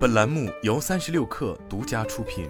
本栏目由三十六氪独家出品。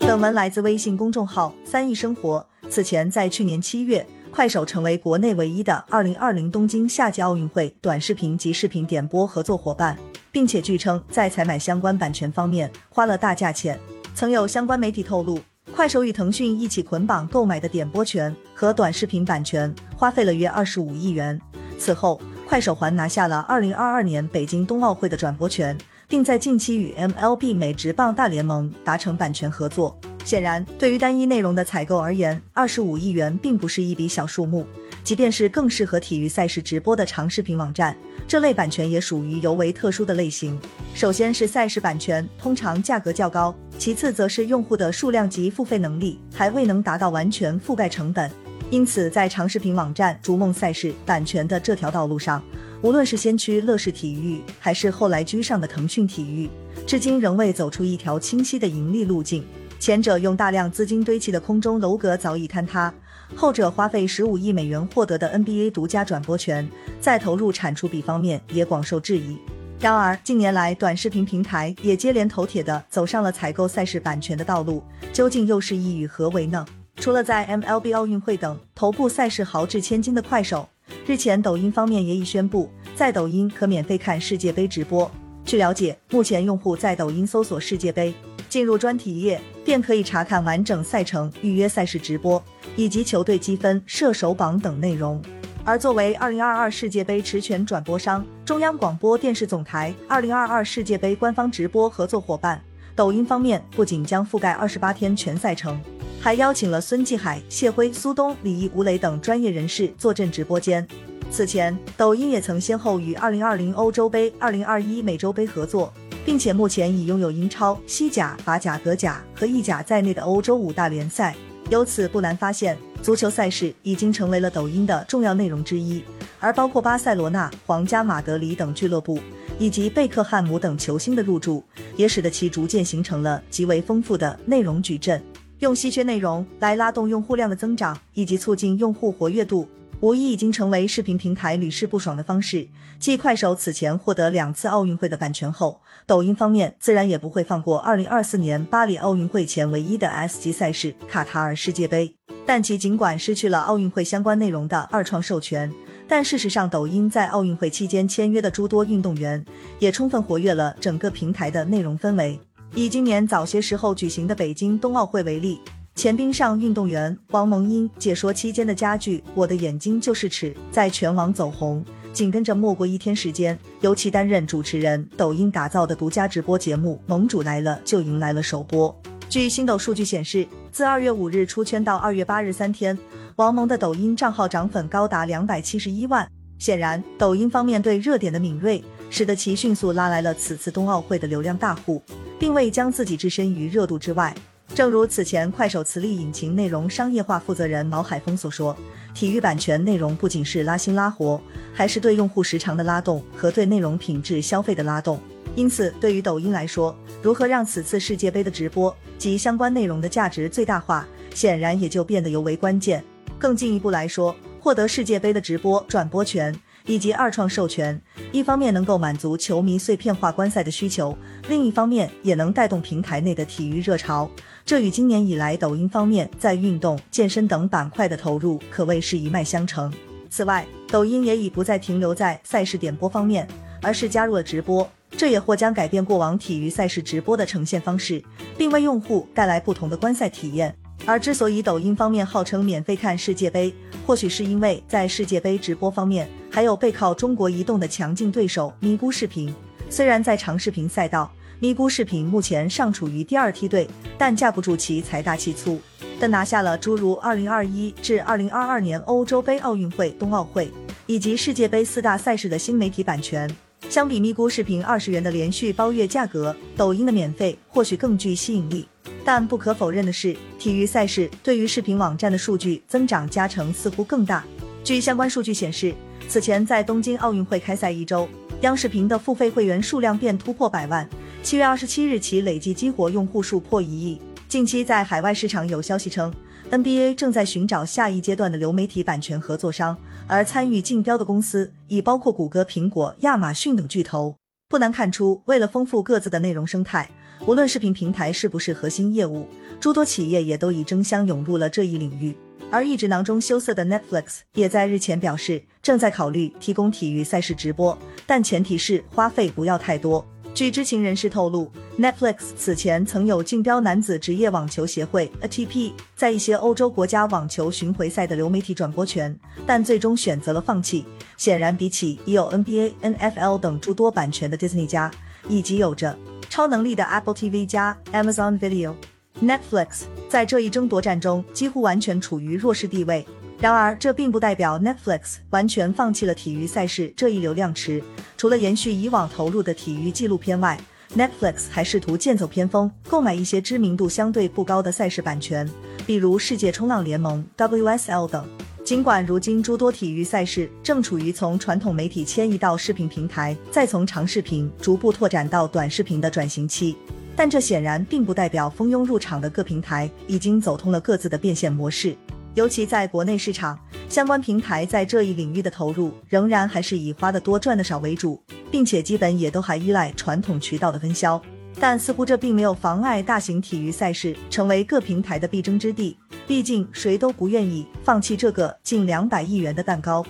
本文来自微信公众号“三亿生活”。此前，在去年七月，快手成为国内唯一的二零二零东京夏季奥运会短视频及视频点播合作伙伴，并且据称在采买相关版权方面花了大价钱。曾有相关媒体透露，快手与腾讯一起捆绑购买的点播权和短视频版权，花费了约二十五亿元。此后，快手还拿下了二零二二年北京冬奥会的转播权。并在近期与 MLB 美职棒大联盟达成版权合作。显然，对于单一内容的采购而言，二十五亿元并不是一笔小数目。即便是更适合体育赛事直播的长视频网站，这类版权也属于尤为特殊的类型。首先是赛事版权，通常价格较高；其次则是用户的数量及付费能力还未能达到完全覆盖成本。因此，在长视频网站逐梦赛事版权的这条道路上，无论是先驱乐视体育，还是后来居上的腾讯体育，至今仍未走出一条清晰的盈利路径。前者用大量资金堆砌的空中楼阁早已坍塌，后者花费十五亿美元获得的 NBA 独家转播权，在投入产出比方面也广受质疑。然而，近年来短视频平台也接连头铁的走上了采购赛事版权的道路，究竟又是意欲何为呢？除了在 MLB 奥运会等头部赛事豪掷千金的快手。日前，抖音方面也已宣布，在抖音可免费看世界杯直播。据了解，目前用户在抖音搜索世界杯，进入专题页，便可以查看完整赛程、预约赛事直播以及球队积分、射手榜等内容。而作为二零二二世界杯持权转播商，中央广播电视总台二零二二世界杯官方直播合作伙伴，抖音方面不仅将覆盖二十八天全赛程。还邀请了孙继海、谢辉、苏东、李毅、吴磊等专业人士坐镇直播间。此前，抖音也曾先后与2020欧洲杯、2021美洲杯合作，并且目前已拥有英超、西甲、法甲、德甲和意甲在内的欧洲五大联赛。由此不难发现，足球赛事已经成为了抖音的重要内容之一。而包括巴塞罗那、皇家马德里等俱乐部以及贝克汉姆等球星的入驻，也使得其逐渐形成了极为丰富的内容矩阵。用稀缺内容来拉动用户量的增长，以及促进用户活跃度，无疑已经成为视频平台屡试不爽的方式。继快手此前获得两次奥运会的版权后，抖音方面自然也不会放过二零二四年巴黎奥运会前唯一的 S 级赛事卡塔尔世界杯。但其尽管失去了奥运会相关内容的二创授权，但事实上，抖音在奥运会期间签约的诸多运动员，也充分活跃了整个平台的内容氛围。以今年早些时候举行的北京冬奥会为例，前冰上运动员王蒙英解说期间的佳句《我的眼睛就是尺》在全网走红。紧跟着，没过一天时间，由其担任主持人，抖音打造的独家直播节目《盟主来了》就迎来了首播。据星抖数据显示，自二月五日出圈到二月八日三天，王蒙的抖音账号涨粉高达两百七十一万。显然，抖音方面对热点的敏锐，使得其迅速拉来了此次冬奥会的流量大户。并未将自己置身于热度之外。正如此前快手磁力引擎内容商业化负责人毛海峰所说，体育版权内容不仅是拉新拉活，还是对用户时长的拉动和对内容品质消费的拉动。因此，对于抖音来说，如何让此次世界杯的直播及相关内容的价值最大化，显然也就变得尤为关键。更进一步来说，获得世界杯的直播转播权。以及二创授权，一方面能够满足球迷碎片化观赛的需求，另一方面也能带动平台内的体育热潮。这与今年以来抖音方面在运动、健身等板块的投入可谓是一脉相承。此外，抖音也已不再停留在赛事点播方面，而是加入了直播，这也或将改变过往体育赛事直播的呈现方式，并为用户带来不同的观赛体验。而之所以抖音方面号称免费看世界杯，或许是因为在世界杯直播方面，还有背靠中国移动的强劲对手咪咕视频。虽然在长视频赛道，咪咕视频目前尚处于第二梯队，但架不住其财大气粗，的拿下了诸如2021至2022年欧洲杯、奥运会、冬奥会以及世界杯四大赛事的新媒体版权。相比咪咕视频二十元的连续包月价格，抖音的免费或许更具吸引力。但不可否认的是，体育赛事对于视频网站的数据增长加成似乎更大。据相关数据显示，此前在东京奥运会开赛一周，央视频的付费会员数量便突破百万。七月二十七日起，累计激活用户数破一亿。近期在海外市场有消息称，NBA 正在寻找下一阶段的流媒体版权合作商，而参与竞标的公司已包括谷歌、苹果、亚马逊等巨头。不难看出，为了丰富各自的内容生态，无论视频平台是不是核心业务，诸多企业也都已争相涌入了这一领域。而一直囊中羞涩的 Netflix 也在日前表示，正在考虑提供体育赛事直播，但前提是花费不要太多。据知情人士透露，Netflix 此前曾有竞标男子职业网球协会 ATP 在一些欧洲国家网球巡回赛的流媒体转播权，但最终选择了放弃。显然，比起已有 NBA、NFL 等诸多版权的 Disney 加，以及有着超能力的 Apple TV 加 Amazon Video，Netflix 在这一争夺战中几乎完全处于弱势地位。然而，这并不代表 Netflix 完全放弃了体育赛事这一流量池。除了延续以往投入的体育纪录片外，Netflix 还试图剑走偏锋，购买一些知名度相对不高的赛事版权，比如世界冲浪联盟 WSL 等。尽管如今诸多体育赛事正处于从传统媒体迁移到视频平台，再从长视频逐步拓展到短视频的转型期，但这显然并不代表蜂拥入场的各平台已经走通了各自的变现模式。尤其在国内市场，相关平台在这一领域的投入仍然还是以花的多赚的少为主，并且基本也都还依赖传统渠道的分销。但似乎这并没有妨碍大型体育赛事成为各平台的必争之地，毕竟谁都不愿意放弃这个近两百亿元的蛋糕。